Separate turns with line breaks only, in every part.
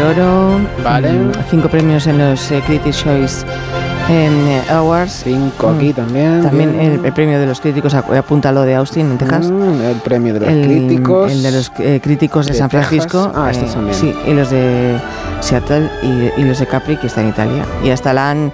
de oro.
Vale.
mm, Cinco premios en los eh, Critics' Choice eh, Awards.
Cinco
Mm.
aquí también.
También el, el premio de los críticos, apunta lo de Austin en Texas.
Mm, el premio de los
el,
críticos.
el de los eh, críticos de,
de
San
Texas.
Francisco.
Ah, estos
eh,
también.
Sí, y los de Seattle y, y los de Capri, que está en Italia. Y hasta la han,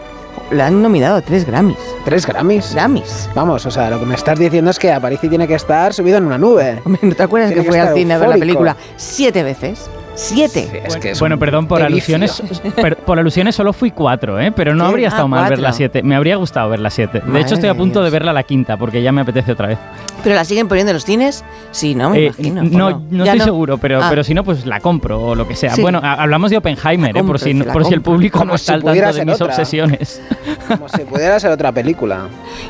la han nominado a tres Grammys.
Tres Grammys.
Grammys.
Vamos, o sea, lo que me estás diciendo es que Aparici tiene que estar subido en una nube.
¿No te acuerdas
Tiene
que
que
fue al cine a ver la película siete veces? ¡Siete!
Sí, es que es
bueno, perdón, por
edificio.
alusiones, per- por alusiones solo fui cuatro, ¿eh? pero no
¿Qué?
habría
Ah,
estado mal ver
cuatro.
la siete. Me habría gustado ver la siete. De
Madre
hecho, estoy a
de
punto de
Dios.
verla la quinta porque ya me apetece otra vez.
¿Pero la siguen poniendo en los cines? Sí, no me
Eh,
imagino.
no,
¿o
no estoy seguro, pero,
Ah.
pero si no, pues la compro o lo que sea.
Sí.
Bueno, a- hablamos de Oppenheimer, ¿eh? por, si,
compro,
por si el
compro.
público
Como
no
si
está al tanto de mis
otra.
obsesiones.
Como si pudiera ser otra película.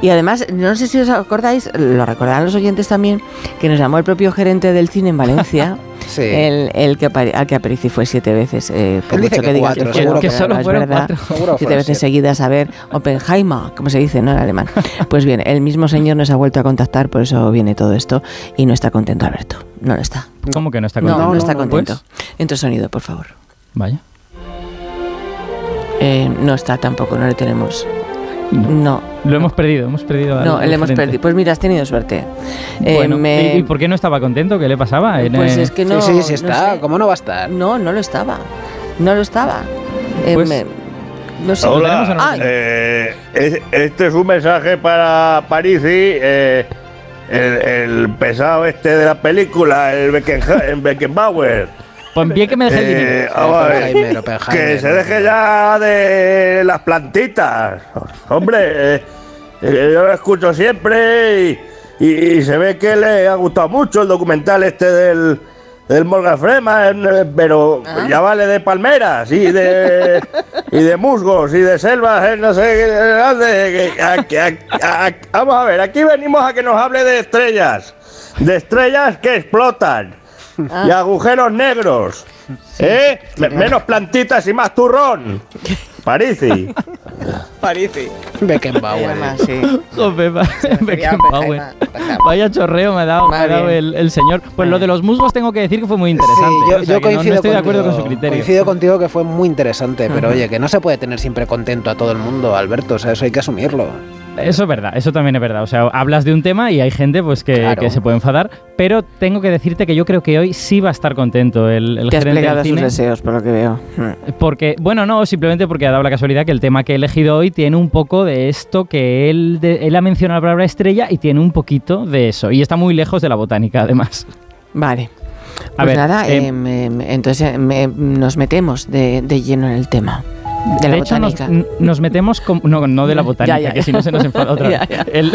Y además, no sé si os acordáis, lo recordarán los oyentes también, que nos llamó el propio gerente del cine en Valencia,
Sí.
el, el que, al que Aparici fue siete veces. Eh, por
Él dice
mucho
que
que diga
cuatro,
que,
seguro que
solo
no es
fueron
verdad.
cuatro.
Siete veces
siete.
seguidas a ver Oppenheimer, como se dice, ¿no? En alemán. Pues bien, el mismo señor nos ha vuelto a contactar, por eso viene todo esto, y no está contento Alberto. No lo está.
¿Cómo que no está contento?
no,
no,
está
no,
contento.
pues.
Entra sonido, por favor.
Vaya.
Eh, no está tampoco, no le tenemos. No,
Lo hemos perdido, hemos perdido
no, le hemos perdido. Pues mira, has tenido suerte. Eh,
Bueno,
me-
¿y, y por qué no estaba contento? ¿Qué le pasaba? En,
Pues es que no.
sí, sí, sí
no
está.
sé.
¿Cómo no va a estar?
No, no lo estaba. No lo estaba. Eh,
Pues-
me- no sé.
¿Lo tenemos o no lo
Hola, eh, es- este es un mensaje para Parisi, eh, el, el pesado este de la película, el Beckenha- el Beckenbauer.
Pues bien que me deje el dinero.
Eh, vamos a ver,
Oppenheimer, Oppenheimer.
que se deje ya de las plantitas. Hombre, eh, eh, yo lo escucho siempre y, y- y se ve que le ha gustado mucho el documental este del, del Morgan Freeman, pero
Ah.
ya vale de palmeras y de, y de musgos y de selvas, eh, no sé qué, a- a- a- vamos a ver, aquí venimos a que nos hable de estrellas, de estrellas que explotan y agujeros negros. ¿Eh? Me- Menos plantitas y más turrón. Parisi.
Beckenbauer.
Además, sí.
Joder, Beckenbauer.
Oppenheimer.
Vaya chorreo me ha dado, me ha dado el, el señor. Pues lo de los musgos tengo que decir que fue muy interesante.
Sí, yo,
o sea,
yo
que no- no,
coincido
estoy de acuerdo con
contigo,
su criterio.
Coincido contigo que fue muy interesante, pero oye, que no se puede tener siempre contento a todo el mundo, Alberto. O sea, eso hay que asumirlo.
Eso es verdad, eso también es verdad. O sea, hablas de un tema y hay gente pues que,
Claro.
que se puede enfadar, pero tengo que decirte que yo creo que hoy sí va a estar contento el, el
Te has
gerente del
a sus
cine.
deseos, por lo que veo. Hmm.
Porque, bueno, no, simplemente porque ha dado la casualidad que el tema que he elegido hoy tiene un poco de esto que él, de- él ha mencionado la palabra estrella y tiene un poquito de eso. Y está muy lejos de la botánica, además.
Vale.
A
Pues
ver,
nada,
eh,
em, em, entonces em, nos metemos de, de lleno en el tema. De, la
hecho, nos,
botánica.
nos metemos con, no, no de la botánica,
Ya, ya,
que
ya.
si no se nos enfada otra vez.
Ya, ya.
El-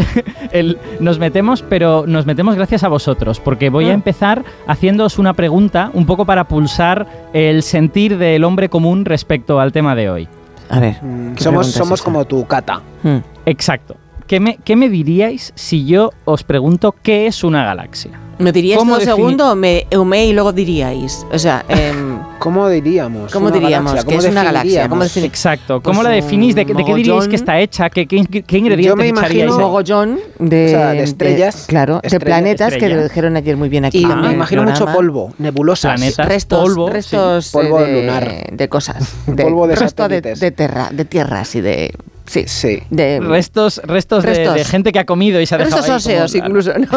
el- nos metemos, pero nos metemos gracias a vosotros, porque voy a
Ah.
empezar haciéndoos una pregunta, un poco para pulsar el sentir del hombre común respecto al tema de hoy.
A ver.
Mm,
¿qué
Somos, somos
esa?
como tu cata.
Hmm.
Exacto. ¿Qué me, qué me diríais si yo os pregunto qué es una galaxia?
¿Me diríais
¿Cómo
todo segundo o me y luego diríais? O sea, em,
¿Cómo diríamos?
¿Cómo diríamos
galaxia,
que
¿cómo
es una galaxia?
Exacto.
Pues
¿Cómo la
un
definís? ¿De, qué- de qué diríais que está hecha? ¿Qué, qué, qué ingredientes
Yo me
echaríais?
imagino-
un mogollón de,
O sea, de estrellas,
claro, de
estrellas,
planetas que
estrellas.
lo dijeron ayer muy bien aquí.
Y
también
me imagino mucho polvo, nebulosas.
Planetas.
restos,
polvo,
restos
sí, polvo
de,
lunar.
de cosas,
Polvo de
resto de,
satélites.
de terra, de tierras y de sí,
Sí.
de
Restos, restos, de-
Restos.
De, gente que ha comido y se ha dejado
restos
ahí como-
óseos incluso, ¿no?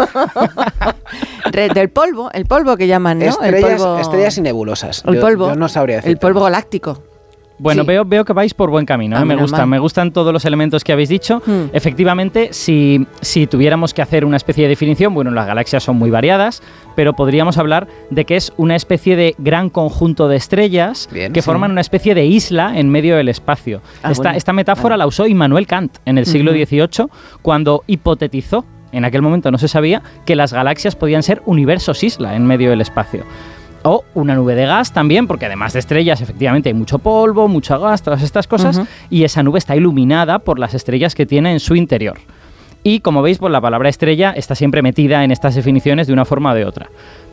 Del polvo, el polvo que llaman, ¿no?
Estrellas,
el polvo,
estrellas y nebulosas.
el
Yo-
polvo,
Yo, no sabría decir.
el polvo galáctico.
Bueno,
Sí.
veo, veo que vais por buen camino. ¿eh?
Ah,
Me gustan,
mal.
me gustan todos los elementos que habéis dicho.
Hmm.
Efectivamente, si, si tuviéramos que hacer una especie de definición, bueno, las galaxias son muy variadas, pero podríamos hablar de que es una especie de gran conjunto de estrellas
Bien,
que
sí.
forman una especie de isla en medio del espacio.
Ah,
esta,
bueno.
esta metáfora la usó Immanuel Kant en el siglo
Ujú.
XVIII cuando hipotetizó. En aquel momento no se sabía que las galaxias podían ser universos isla en medio del espacio. O una nube de gas también, porque además de estrellas, efectivamente hay mucho polvo, mucho gas, todas estas cosas, y esa nube está iluminada por las estrellas que tiene en su interior. Y como veis, pues la palabra estrella está siempre metida en estas definiciones de una forma o de otra.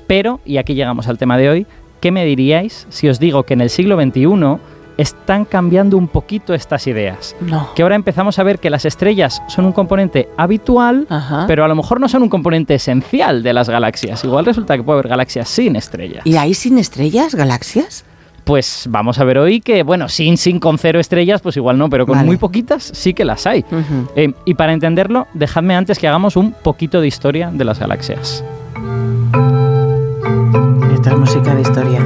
Pero, y aquí llegamos al tema de hoy, ¿qué me diríais si os digo que en el siglo XXI están cambiando un poquito estas ideas?
No.
Que ahora empezamos a ver que las estrellas son un componente habitual,
Ajá.
pero a lo mejor no son un componente esencial de las galaxias. Igual resulta que puede haber galaxias sin estrellas.
¿Y hay sin estrellas, galaxias?
Pues vamos a ver hoy que, bueno, sin, sin con cero estrellas, pues igual no, pero con
Vale.
muy poquitas sí que las hay. Eh, y para entenderlo, dejadme antes que hagamos un poquito de historia de las galaxias.
Esta es música de historia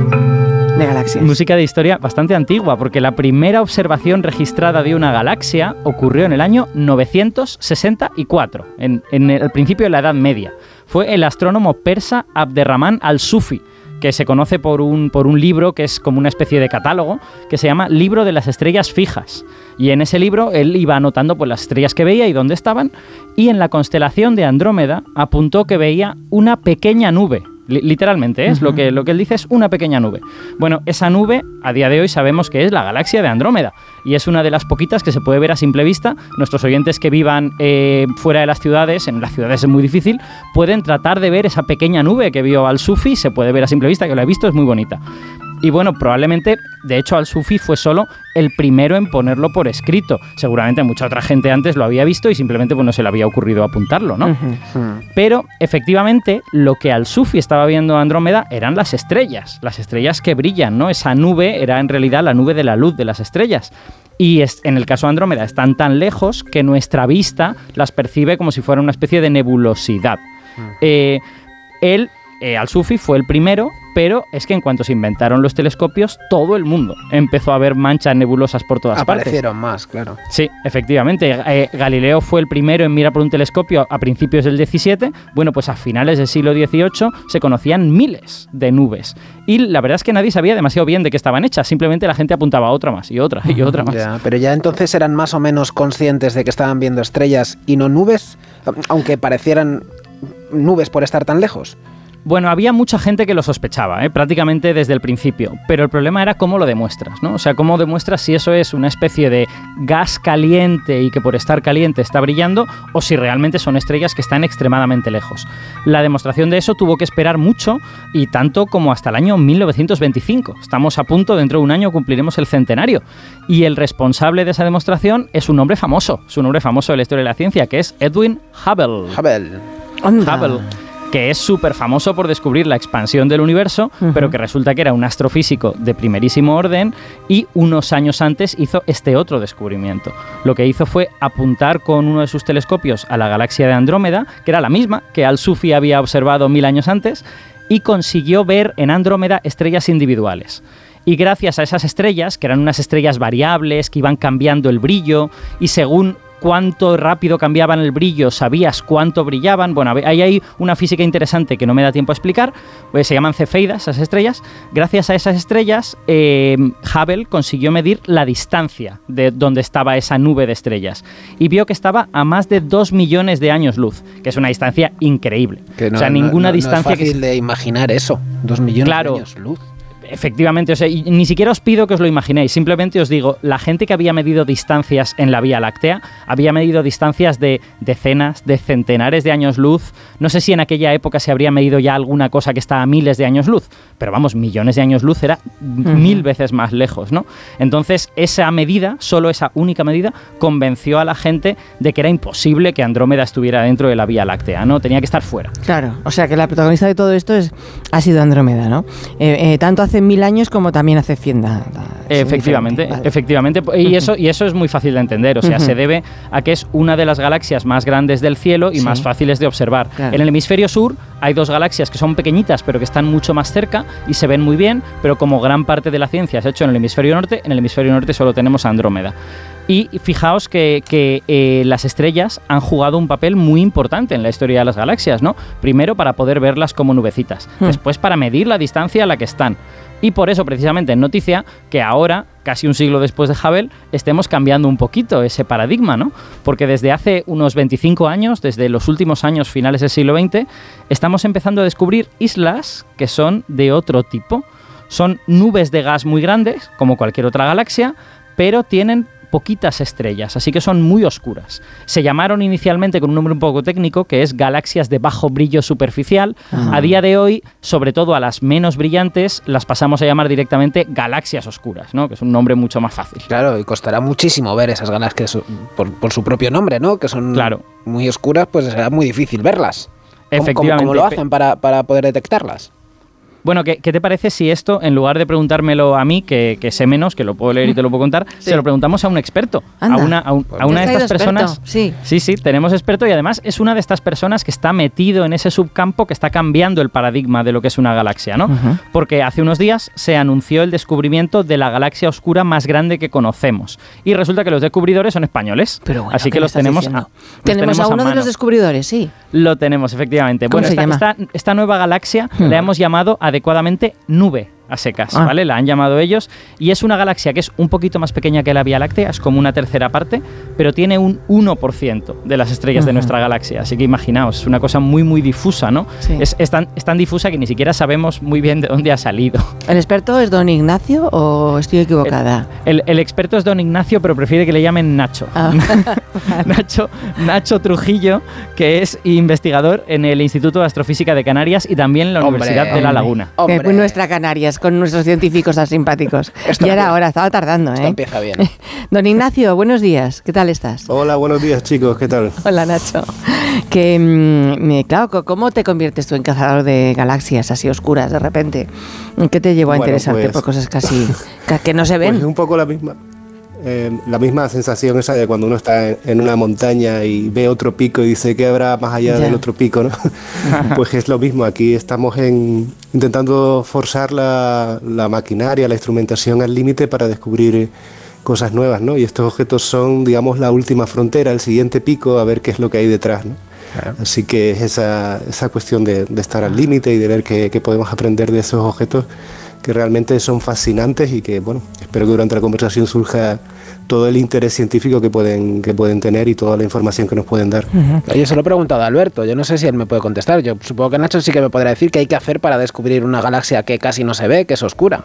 Música de historia bastante antigua, porque la primera observación registrada de una galaxia ocurrió en el año 964, en, en el principio de la Edad Media. Fue el astrónomo persa Abderrahman al-Sufi, que se conoce por un, por un libro que es como una especie de catálogo, que se llama Libro de las Estrellas Fijas. Y en ese libro él iba anotando pues, las estrellas que veía y dónde estaban, y en la constelación de Andrómeda apuntó que veía una pequeña nube. Li- Literalmente, ¿eh? es lo, que, lo que él dice es una pequeña nube. Bueno, esa nube a día de hoy sabemos que es la galaxia de Andrómeda y es una de las poquitas que se puede ver a simple vista. Nuestros oyentes que vivan eh, fuera de las ciudades, en las ciudades es muy difícil, pueden tratar de ver esa pequeña nube que vio al Sufi, se puede ver a simple vista, que lo he visto, es muy bonita. Y bueno, probablemente, de hecho, Al-Sufi fue solo el primero en ponerlo por escrito. Seguramente mucha otra gente antes lo había visto y simplemente pues, no se le había ocurrido apuntarlo, ¿no? Pero efectivamente lo que al Sufi estaba viendo Andrómeda eran las estrellas, las estrellas que brillan, ¿no? Esa nube era en realidad la nube de la luz de las estrellas. Y es- en el caso de Andrómeda están tan lejos que nuestra vista las percibe como si fuera una especie de nebulosidad. Eh, él, eh, Al-Sufi, fue el primero, pero es que en cuanto se inventaron los telescopios, todo el mundo empezó a ver manchas nebulosas por todas partes.
Aparecieron más, claro.
Sí, efectivamente. Eh, Galileo fue el primero en mirar por un telescopio a principios del 17. Bueno, pues a finales del siglo XVIII se conocían miles de nubes. Y la verdad es que nadie sabía demasiado bien de qué estaban hechas. Simplemente la gente apuntaba a otra más y otra y otra más.
Ya, pero ya entonces eran más o menos conscientes de que estaban viendo estrellas y no nubes, aunque parecieran nubes por estar tan lejos.
Bueno, había mucha gente que lo sospechaba, ¿eh? prácticamente desde el principio, pero el problema era cómo lo demuestras, ¿no? O sea, cómo demuestras si eso es una especie de gas caliente y que por estar caliente está brillando, o si realmente son estrellas que están extremadamente lejos. La demostración de eso tuvo que esperar mucho y tanto como hasta el año 1925. Estamos a punto, dentro de un año cumpliremos el centenario. Y el responsable de esa demostración es un hombre famoso, es un hombre famoso de la historia de la ciencia, que es Edwin Hubble.
Hubble.
Hubble, que es súper famoso por descubrir la expansión del universo, pero que resulta que era un astrofísico de primerísimo orden y unos años antes hizo este otro descubrimiento. Lo que hizo fue apuntar con uno de sus telescopios a la galaxia de Andrómeda, que era la misma que Al-Sufi había observado mil años antes, y consiguió ver en Andrómeda estrellas individuales. Y gracias a esas estrellas, que eran unas estrellas variables, que iban cambiando el brillo, y según cuánto rápido cambiaban el brillo, sabías cuánto brillaban. Bueno, ahí hay una física interesante que no me da tiempo a explicar. Pues se llaman cefeidas, esas estrellas. Gracias a esas estrellas, eh, Hubble consiguió medir la distancia de donde estaba esa nube de estrellas. Y vio que estaba a más de 2 millones de años luz, que es una distancia increíble.
Que no,
o sea, ninguna
no- no
distancia
es
que
fácil de imaginar eso. Dos millones
Claro.
de años luz.
Efectivamente, o sea, y ni siquiera os pido que os lo imaginéis, simplemente os digo, la gente que había medido distancias en la Vía Láctea había medido distancias de decenas, de centenares de años luz. No sé si en aquella época se habría medido ya alguna cosa que está a miles de años luz, pero vamos, millones de años luz era mil veces más lejos, ¿no? Entonces, esa medida, solo esa única medida, convenció a la gente de que era imposible que Andrómeda estuviera dentro de la Vía Láctea, ¿no? Tenía que estar fuera.
Claro, o sea que la protagonista de todo esto es, ha sido Andrómeda, ¿no? Eh, eh, tanto hace mil años como también hace cien. da- da- es
Efectivamente,
vale.
efectivamente. Y eso, y eso es muy fácil de entender. O sea,
Ujú.
se debe a que es una de las galaxias más grandes del cielo y
Sí.
más fáciles de observar.
Claro.
En el hemisferio sur hay dos galaxias que son pequeñitas, pero que están mucho más cerca y se ven muy bien, pero como gran parte de la ciencia se ha hecho en el hemisferio norte, en el hemisferio norte solo tenemos Andrómeda. Y fijaos que, que, eh, las estrellas han jugado un papel muy importante en la historia de las galaxias, ¿no? Primero para poder verlas como nubecitas,
Hmm.
después para medir la distancia a la que están. Y por eso, precisamente, en noticia que ahora, casi un siglo después de Hubble, estemos cambiando un poquito ese paradigma, ¿no? Porque desde hace unos 25 años, desde los últimos años finales del siglo XX, estamos empezando a descubrir islas que son de otro tipo. Son nubes de gas muy grandes, como cualquier otra galaxia, pero tienen poquitas estrellas, así que son muy oscuras. Se llamaron inicialmente con un nombre un poco técnico, que es galaxias de bajo brillo superficial.
Ah.
A día de hoy, sobre todo a las menos brillantes, las pasamos a llamar directamente galaxias oscuras, ¿no? que es un nombre mucho más fácil.
Claro, y costará muchísimo ver esas galaxias por, por su propio nombre, ¿no? Que son
Claro.
muy oscuras, pues será muy difícil verlas. ¿Cómo- cómo-
Efectivamente.
¿Cómo, lo hacen para, para poder detectarlas?
Bueno, ¿qué, qué te parece si esto, en lugar de preguntármelo a mí, que, que sé menos, que lo puedo leer y te lo puedo contar,
Sí.
se lo preguntamos a un experto?
Anda.
A una, a un- a
¿Te
una
has
de estas
experto?
personas.
Sí.
Sí, sí, tenemos experto y además es una de estas personas que está metido en ese subcampo que está cambiando el paradigma de lo que es una galaxia, ¿no? Porque hace unos días se anunció el descubrimiento de la galaxia oscura más grande que conocemos. Y resulta que los descubridores son españoles.
Pero bueno,
Así
¿qué
que los tenemos, a, los
Tenemos a uno de los descubridores, sí.
Lo tenemos, efectivamente.
¿Cómo
bueno,
se
esta,
llama?
esta- esta nueva galaxia
Hmm.
la hemos llamado adecuadamente nube a secas,
Ah.
¿vale? La han llamado ellos. Y es una galaxia que es un poquito más pequeña que la Vía Láctea, es como una tercera parte, pero tiene un 1% de las estrellas de nuestra galaxia. Así que imaginaos, es una cosa muy, muy difusa, ¿no?
Sí.
Es, es tan, es tan difusa que ni siquiera sabemos muy bien de dónde ha salido.
¿El experto es don Ignacio o estoy equivocada?
El, el experto es don Ignacio, pero prefiere que le llamen Nacho.
Ah,
Nacho, Nacho Trujillo, que es investigador en el Instituto de Astrofísica de Canarias y también en la
Hombre,
Universidad de La. Laguna.
que
Hombre,
nuestra Canarias, con nuestros científicos tan simpáticos.
Esto
ya era
empieza-
hora, estaba tardando,
esto
¿eh?
empieza bien.
Don Ignacio, buenos días, ¿qué tal estás?
Hola, buenos días chicos, ¿qué tal?
Hola Nacho. Que, mm, claro, ¿cómo te conviertes tú en cazador de galaxias así oscuras de repente? ¿Qué te llevó a
Bueno,
interesarte
pues-
por cosas casi ca- que no se
Pues
ven?
es un poco la misma, eh, la misma sensación esa de cuando uno está en, en una montaña y ve otro pico y dice que habrá más allá
Ya.
del otro pico, ¿no? pues es lo mismo, aquí estamos en, intentando forzar la, la maquinaria, la instrumentación al límite para descubrir cosas nuevas, ¿no? Y estos objetos son, digamos, la última frontera, el siguiente pico, a ver qué es lo que hay detrás, ¿no? Así que es esa, esa cuestión de, de estar al límite y de ver qué, qué podemos aprender de esos objetos que realmente son fascinantes y que, bueno, espero que durante la conversación surja todo el interés científico que pueden, que pueden tener y toda la información que nos pueden dar.
Oye, se lo he preguntado a Alberto. Yo no sé si él me puede contestar. Yo supongo que Nacho sí que me podrá decir qué hay que hacer para descubrir una galaxia que casi no se ve, que es oscura.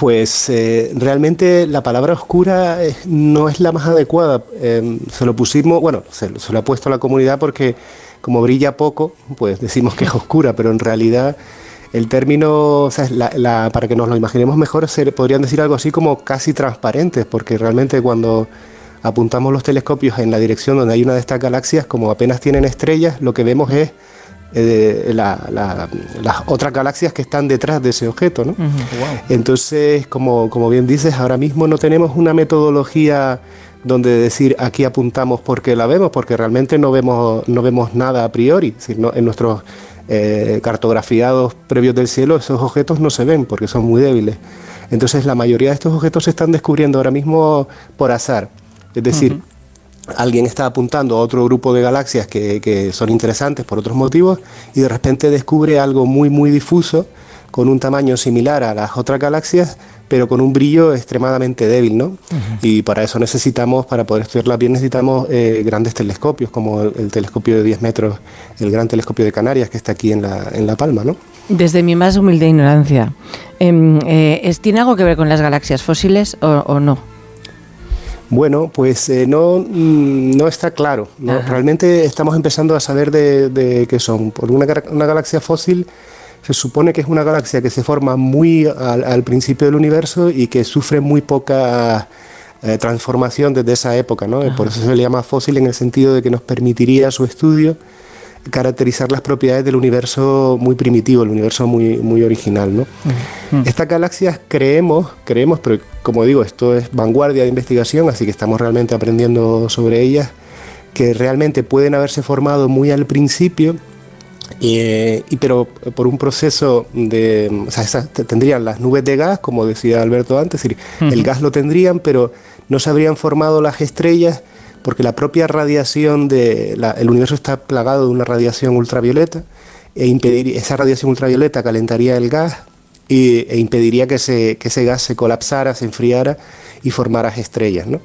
Pues eh, realmente la palabra oscura eh, no es la más adecuada. Eh, se lo pusimos, bueno, se, se lo ha puesto a la comunidad porque como brilla poco, pues decimos que es oscura, pero en realidad el término, o sea, la- la- para que nos lo imaginemos mejor, se podrían decir algo así como casi transparentes, porque realmente cuando apuntamos los telescopios en la dirección donde hay una de estas galaxias, como apenas tienen estrellas, lo que vemos es eh, la- la- las otras galaxias que están detrás de ese objeto, ¿no? Entonces, como, como bien dices, ahora mismo no tenemos una metodología donde decir aquí apuntamos porque la vemos, porque realmente no vemos, no vemos nada a priori. Es decir, no- en nuestros eh, cartografiados previos del cielo esos objetos no se ven porque son muy débiles. Entonces la mayoría de estos objetos se están descubriendo ahora mismo por azar. Es decir, alguien está apuntando a otro grupo de galaxias que, que son interesantes por otros motivos y de repente descubre algo muy muy difuso con un tamaño similar a las otras galaxias pero con un brillo extremadamente débil, ¿no? Y para eso necesitamos, para poder estudiarlas bien, necesitamos eh, grandes telescopios, como el, el telescopio de 10 metros, el gran telescopio de Canarias, que está aquí en La, en la Palma, ¿no?
Desde mi más humilde ignorancia, em, eh, ¿es- ¿tiene algo que ver con las galaxias fósiles o, o no?
Bueno, pues eh, no, mm, no está claro. Realmente estamos empezando a saber de, de qué son. Por una, una galaxia fósil se supone que es una galaxia que se forma muy al, al principio del universo y que sufre muy poca eh, transformación desde esa época. ¿no? Por eso se le llama fósil en el sentido de que nos permitiría su estudio caracterizar las propiedades del universo muy primitivo, el universo muy, muy original. ¿no? Estas galaxias creemos, creemos, pero como digo, esto es vanguardia de investigación, así que estamos realmente aprendiendo sobre ellas, que realmente pueden haberse formado muy al principio, eh, y pero por un proceso de, o sea, esas te- tendrían las nubes de gas, como decía Alberto antes, es decir, el gas lo tendrían, pero no se habrían formado las estrellas porque la propia radiación de la- el universo está plagado de una radiación ultravioleta e impedir, esa radiación ultravioleta calentaría el gas y- e impediría que, se, que ese gas se colapsara, se enfriara y formara estrellas, ¿no?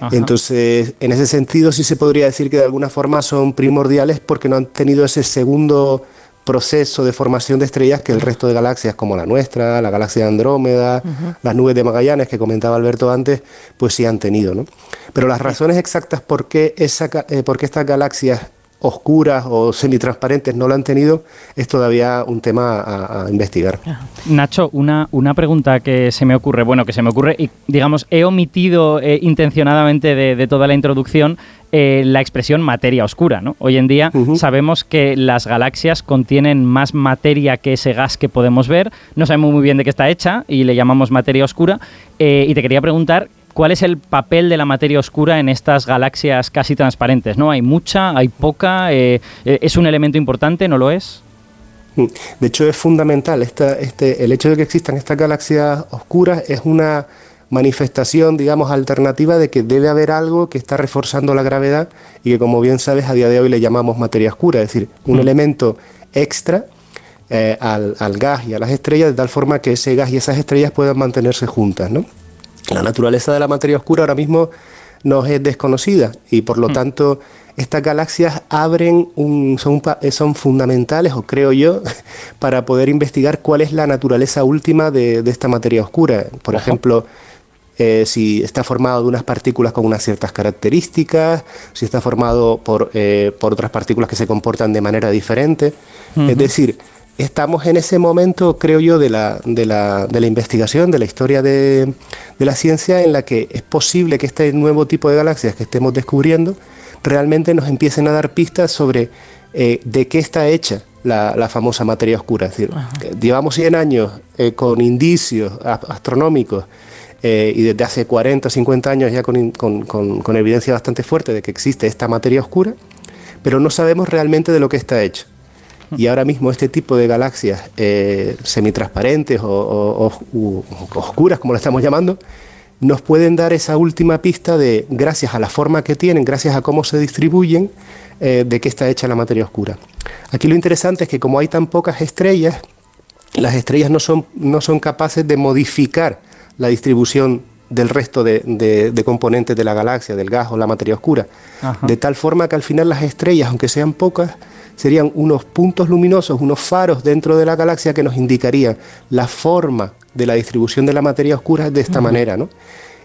Ajá.
Entonces, en ese sentido sí se podría decir que de alguna forma son primordiales porque no han tenido ese segundo proceso de formación de estrellas que el resto de galaxias como la nuestra, la galaxia de Andrómeda, las nubes de Magallanes que comentaba Alberto antes, pues sí han tenido, ¿no? Pero las razones exactas por qué, esa, eh, por qué estas galaxias oscuras o semitransparentes no lo han tenido es todavía un tema a, a investigar.
Nacho, una, una pregunta que se me ocurre, bueno, que se me ocurre y digamos, he omitido eh, intencionadamente de, de toda la introducción eh, la expresión materia oscura. ¿no? Hoy en día sabemos que las galaxias contienen más materia que ese gas que podemos ver. No sabemos muy bien de qué está hecha y le llamamos materia oscura. Eh, y te quería preguntar ¿Cuál es el papel de la materia oscura en estas galaxias casi transparentes? ¿No? ¿Hay mucha? ¿Hay poca? Eh, ¿Es un elemento importante? ¿No lo es?
Mm. De hecho, es fundamental. este, el hecho de que existan estas galaxias oscuras es una manifestación, digamos, alternativa de que debe haber algo que está reforzando la gravedad y que, como bien sabes, a día de hoy le llamamos materia oscura, es decir, un mm. elemento extra eh, al, al, gas y a las estrellas, de tal forma que ese gas y esas estrellas puedan mantenerse juntas. ¿no? La naturaleza de la materia oscura ahora mismo nos es desconocida y, por lo mm. tanto, estas galaxias abren un, son, son, fundamentales, o creo yo, para poder investigar cuál es la naturaleza última de, esta materia oscura. Por ejemplo, eh, si está formado de unas partículas con unas ciertas características, si está formado por, eh, por otras partículas que se comportan de manera diferente. Es decir, estamos en ese momento, creo yo, de la, de la, de la investigación, de la historia de, de, la ciencia, en la que es posible que este nuevo tipo de galaxias que estemos descubriendo realmente nos empiecen a dar pistas sobre eh, de qué está hecha la, la, famosa materia oscura. Es decir, llevamos 100 años con indicios astronómicos eh, y desde hace 40 o 50 años ya con, con, con, evidencia bastante fuerte de que existe esta materia oscura, pero no sabemos realmente de lo que está hecho. Y ahora mismo este tipo de galaxias eh, semitransparentes o, oscuras, como lo estamos llamando, nos pueden dar esa última pista de, gracias a la forma que tienen, gracias a cómo se distribuyen, eh, de qué está hecha la materia oscura. Aquí lo interesante es que como hay tan pocas estrellas, las estrellas no son, no son capaces de modificar la distribución del resto de, componentes de la galaxia, del gas o la materia oscura. De tal forma que al final las estrellas, aunque sean pocas, serían unos puntos luminosos, unos faros dentro de la galaxia que nos indicarían la forma de la distribución de la materia oscura de esta manera. ¿no?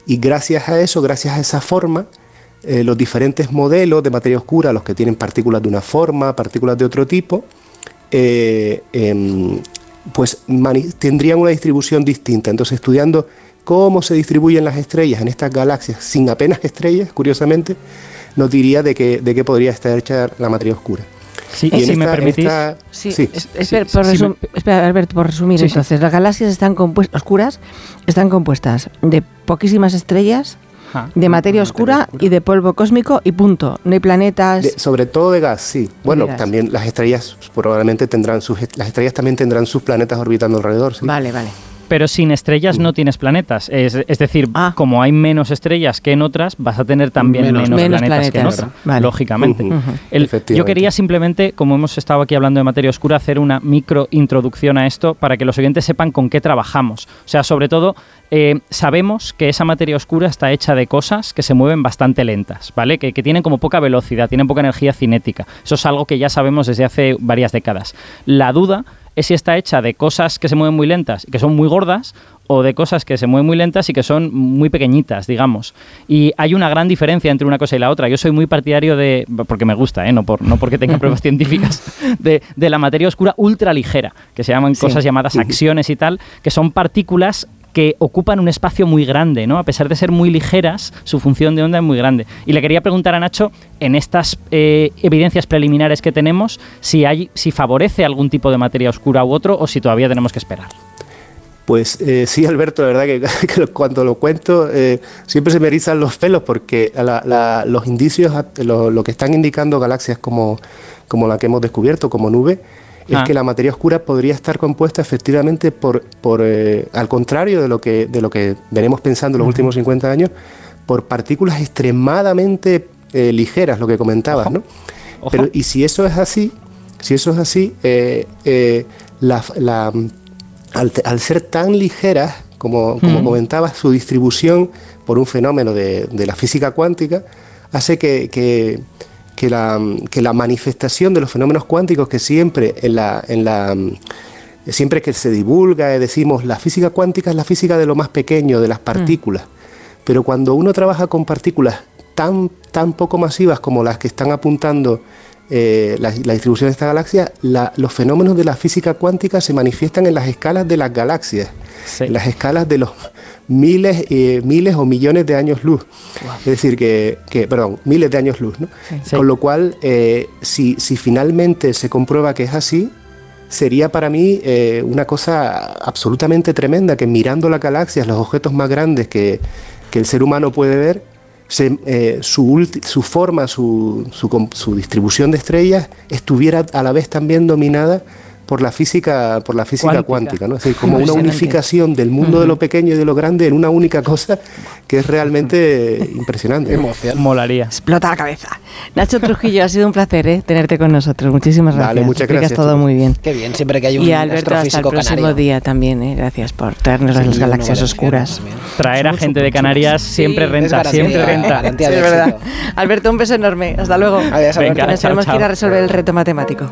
Y gracias a eso, gracias a esa forma, eh, los diferentes modelos de materia oscura, los que tienen partículas de una forma, partículas de otro tipo, eh, em, pues tendrían una distribución distinta. Entonces, estudiando cómo se distribuyen las estrellas en estas galaxias sin apenas estrellas, curiosamente, nos diría de qué, de qué podría estar hecha la materia oscura.
Sí, y si me permitís.
sí, espera, por, por resumir, entonces, las galaxias están compuestas, oscuras, están compuestas de poquísimas estrellas, de materia oscura, y de polvo cósmico y punto. No hay planetas.
sobre todo de gas, sí. Bueno, también las estrellas probablemente tendrán sus las estrellas también tendrán sus planetas orbitando alrededor. ¿sí?
Vale, vale.
Pero sin estrellas no tienes planetas. Es, decir, ah. como hay menos estrellas que en otras, vas a tener también menos, planetas, que en otras, lógicamente. yo quería simplemente, como hemos estado aquí hablando de materia oscura, hacer una micro introducción a esto para que los oyentes sepan con qué trabajamos. O sea, sobre todo, eh, sabemos que esa materia oscura está hecha de cosas que se mueven bastante lentas, ¿vale? Que, que, tienen como poca velocidad, tienen poca energía cinética. Eso es algo que ya sabemos desde hace varias décadas. La duda es si está hecha de cosas que se mueven muy lentas y que son muy gordas o de cosas que se mueven muy lentas y que son muy pequeñitas, digamos. Y hay una gran diferencia entre una cosa y la otra. Yo soy muy partidario de, porque me gusta, ¿eh? no, por, no porque tenga pruebas científicas, de, la materia oscura ultra ligera, que se llaman cosas llamadas acciones y tal, que son partículas que ocupan un espacio muy grande, ¿no? A pesar de ser muy ligeras, su función de onda es muy grande. Y le quería preguntar a Nacho, en estas eh, evidencias preliminares que tenemos, si hay, si favorece algún tipo de materia oscura u otro, o si todavía tenemos que esperar.
Pues eh, sí, Alberto, la verdad que, cuando lo cuento eh, siempre se me erizan los pelos porque los indicios, lo, que están indicando galaxias como, como la que hemos descubierto, como nube, es ah. que la materia oscura podría estar compuesta efectivamente por, por eh, al contrario de lo que de lo que venimos pensando en los últimos 50 años, por partículas extremadamente eh, ligeras, lo que comentabas, ¿no? Pero y si eso es así, si eso es así, eh, la, al, ser tan ligeras, como, como comentabas, su distribución por un fenómeno de, de la física cuántica hace que, que que la, que la manifestación de los fenómenos cuánticos que siempre en la, en la siempre que se divulga eh, decimos la física cuántica es la física de lo más pequeño, de las mm. partículas. Pero cuando uno trabaja con partículas tan, tan poco masivas como las que están apuntando eh, la, distribución de esta galaxia, los fenómenos de la física cuántica se manifiestan en las escalas de las galaxias, en las escalas de los miles, eh, miles o millones de años luz. Es decir, que, perdón, miles de años luz. ¿no? Con lo cual, eh, si, si finalmente se comprueba que es así, sería para mí eh, una cosa absolutamente tremenda que mirando las galaxias, los objetos más grandes que, que el ser humano puede ver, se, su, su, forma, su, su, su distribución de estrellas estuviera a la vez también dominada por la física, por la física cuántica, ¿no? Es decir, como una unificación del mundo de lo pequeño y de lo grande en una única cosa que es realmente impresionante.
Emoción. Molaría.
Explota la cabeza. Nacho Trujillo, ha sido un placer ¿eh? tenerte con nosotros. Muchísimas gracias.
Dale, muchas gracias.
todo muy bien.
Qué bien, siempre que hay un
Y Alberto, hasta el próximo día también. ¿eh? Gracias por traernos las galaxias oscuras.
Traer a gente de Canarias siempre renta, siempre renta.
Sí, es verdad. Alberto, un beso enorme. Hasta luego.
Adiós,
Venga, Nos tenemos que ir a resolver el reto matemático.